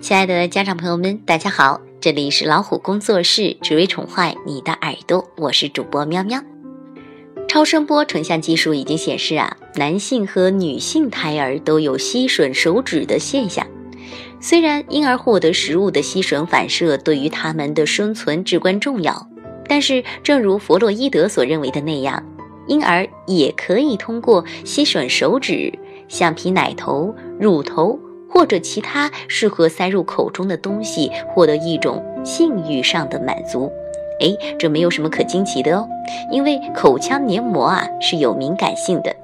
亲爱的家长朋友们，大家好，这里是老虎工作室，只为宠坏你的耳朵，我是主播喵喵。超声波成像技术已经显示啊，男性和女性胎儿都有吸吮手指的现象。虽然婴儿获得食物的吸吮反射对于他们的生存至关重要，但是正如弗洛伊德所认为的那样，婴儿也可以通过吸吮手指、橡皮奶头、乳头。或者其他适合塞入口中的东西，获得一种性欲上的满足。哎，这没有什么可惊奇的哦，因为口腔黏膜啊是有敏感性的。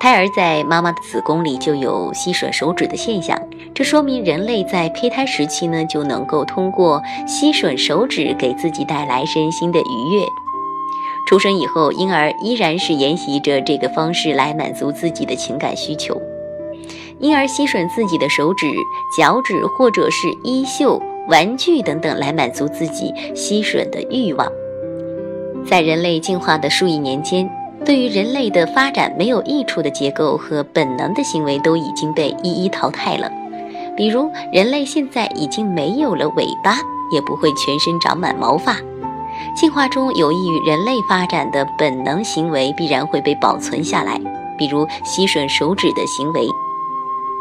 胎儿在妈妈的子宫里就有吸吮手指的现象，这说明人类在胚胎时期呢就能够通过吸吮手指给自己带来身心的愉悦。出生以后，婴儿依然是沿袭着这个方式来满足自己的情感需求。婴儿吸吮自己的手指、脚趾，或者是衣袖、玩具等等，来满足自己吸吮的欲望。在人类进化的数亿年间，对于人类的发展没有益处的结构和本能的行为都已经被一一淘汰了。比如，人类现在已经没有了尾巴，也不会全身长满毛发。进化中有益于人类发展的本能行为必然会被保存下来，比如吸吮手指的行为。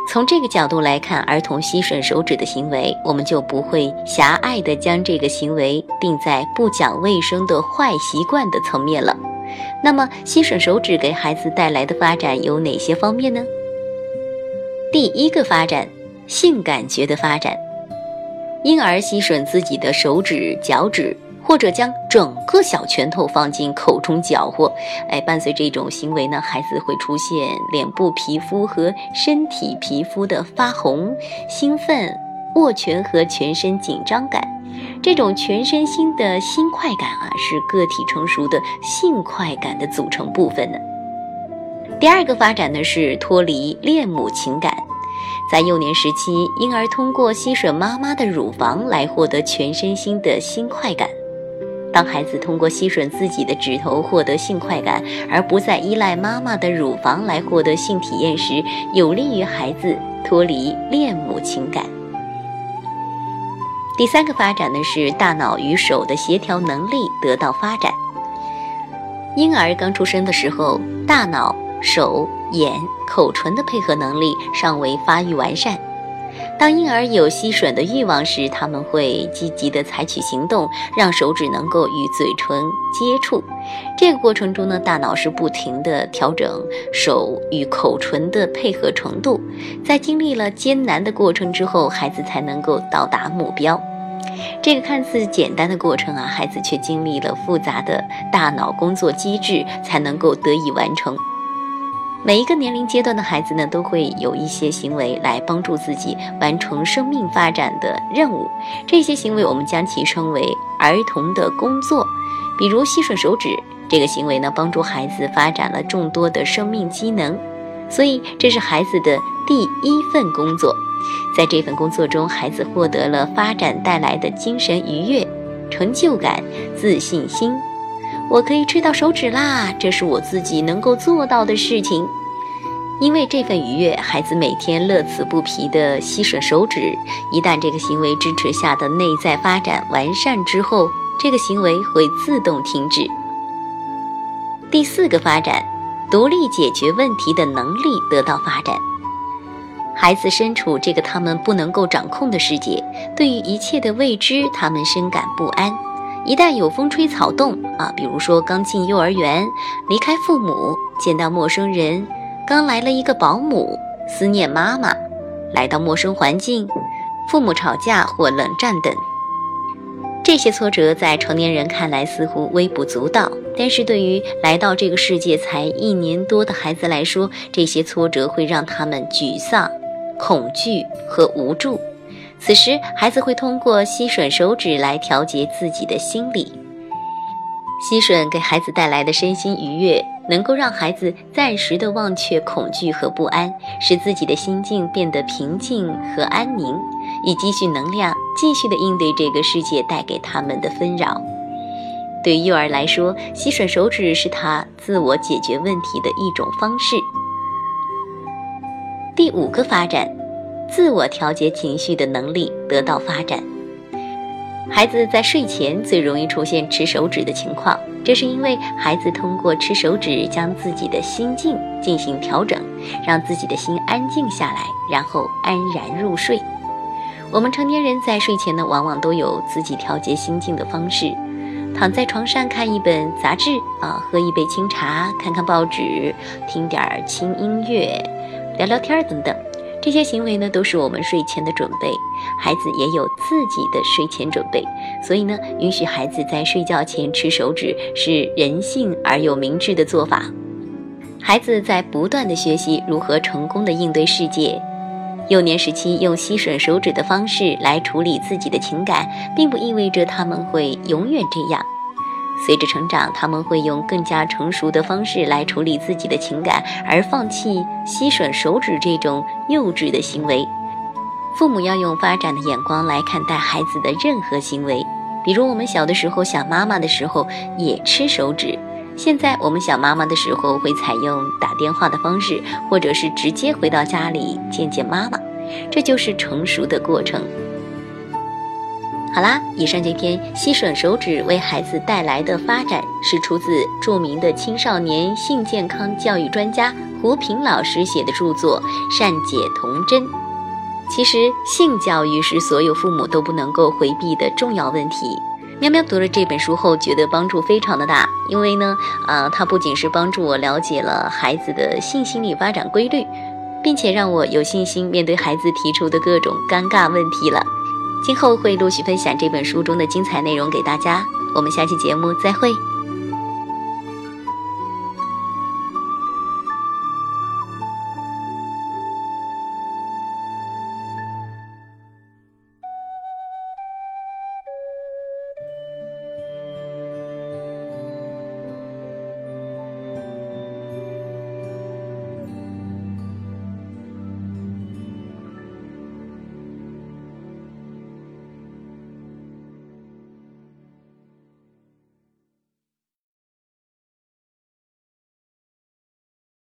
从这个角度来看，儿童吸吮手指的行为，我们就不会狭隘地将这个行为定在不讲卫生的坏习惯的层面了。那么，吸吮手指给孩子带来的发展有哪些方面呢？第一个发展，性感觉的发展。婴儿吸吮自己的手指、脚趾。或者将整个小拳头放进口中搅和，哎，伴随这种行为呢，孩子会出现脸部皮肤和身体皮肤的发红、兴奋、握拳和全身紧张感。这种全身心的新快感啊，是个体成熟的性快感的组成部分呢。第二个发展呢是脱离恋母情感，在幼年时期，婴儿通过吸吮妈妈的乳房来获得全身心的新快感。当孩子通过吸吮自己的指头获得性快感，而不再依赖妈妈的乳房来获得性体验时，有利于孩子脱离恋母情感。第三个发展呢是大脑与手的协调能力得到发展。婴儿刚出生的时候，大脑、手、眼、口唇的配合能力尚未发育完善。当婴儿有吸吮的欲望时，他们会积极地采取行动，让手指能够与嘴唇接触。这个过程中呢，大脑是不停地调整手与口唇的配合程度。在经历了艰难的过程之后，孩子才能够到达目标。这个看似简单的过程啊，孩子却经历了复杂的大脑工作机制，才能够得以完成。每一个年龄阶段的孩子呢，都会有一些行为来帮助自己完成生命发展的任务。这些行为我们将其称为儿童的工作。比如吸吮手指这个行为呢，帮助孩子发展了众多的生命机能，所以这是孩子的第一份工作。在这份工作中，孩子获得了发展带来的精神愉悦、成就感、自信心。我可以吃到手指啦，这是我自己能够做到的事情。因为这份愉悦，孩子每天乐此不疲地吸吮手指。一旦这个行为支持下的内在发展完善之后，这个行为会自动停止。第四个发展，独立解决问题的能力得到发展。孩子身处这个他们不能够掌控的世界，对于一切的未知，他们深感不安。一旦有风吹草动啊，比如说刚进幼儿园，离开父母，见到陌生人，刚来了一个保姆，思念妈妈，来到陌生环境，父母吵架或冷战等，这些挫折在成年人看来似乎微不足道，但是对于来到这个世界才一年多的孩子来说，这些挫折会让他们沮丧、恐惧和无助。此时，孩子会通过吸吮手指来调节自己的心理。吸吮给孩子带来的身心愉悦，能够让孩子暂时的忘却恐惧和不安，使自己的心境变得平静和安宁，以积蓄能量，继续的应对这个世界带给他们的纷扰。对于幼儿来说，吸吮手指是他自我解决问题的一种方式。第五个发展。自我调节情绪的能力得到发展。孩子在睡前最容易出现吃手指的情况，这是因为孩子通过吃手指将自己的心境进行调整，让自己的心安静下来，然后安然入睡。我们成年人在睡前呢，往往都有自己调节心境的方式，躺在床上看一本杂志啊，喝一杯清茶，看看报纸，听点轻音乐，聊聊天等等。这些行为呢，都是我们睡前的准备。孩子也有自己的睡前准备，所以呢，允许孩子在睡觉前吃手指是人性而又明智的做法。孩子在不断的学习如何成功的应对世界。幼年时期用吸吮手指的方式来处理自己的情感，并不意味着他们会永远这样。随着成长，他们会用更加成熟的方式来处理自己的情感，而放弃吸吮手指这种幼稚的行为。父母要用发展的眼光来看待孩子的任何行为，比如我们小的时候想妈妈的时候也吃手指，现在我们想妈妈的时候会采用打电话的方式，或者是直接回到家里见见妈妈，这就是成熟的过程。好啦，以上这篇吸吮手指为孩子带来的发展，是出自著名的青少年性健康教育专家胡平老师写的著作《善解童真》。其实，性教育是所有父母都不能够回避的重要问题。喵喵读了这本书后，觉得帮助非常的大，因为呢，啊，它不仅是帮助我了解了孩子的性心理发展规律，并且让我有信心面对孩子提出的各种尴尬问题了。今后会陆续分享这本书中的精彩内容给大家，我们下期节目再会。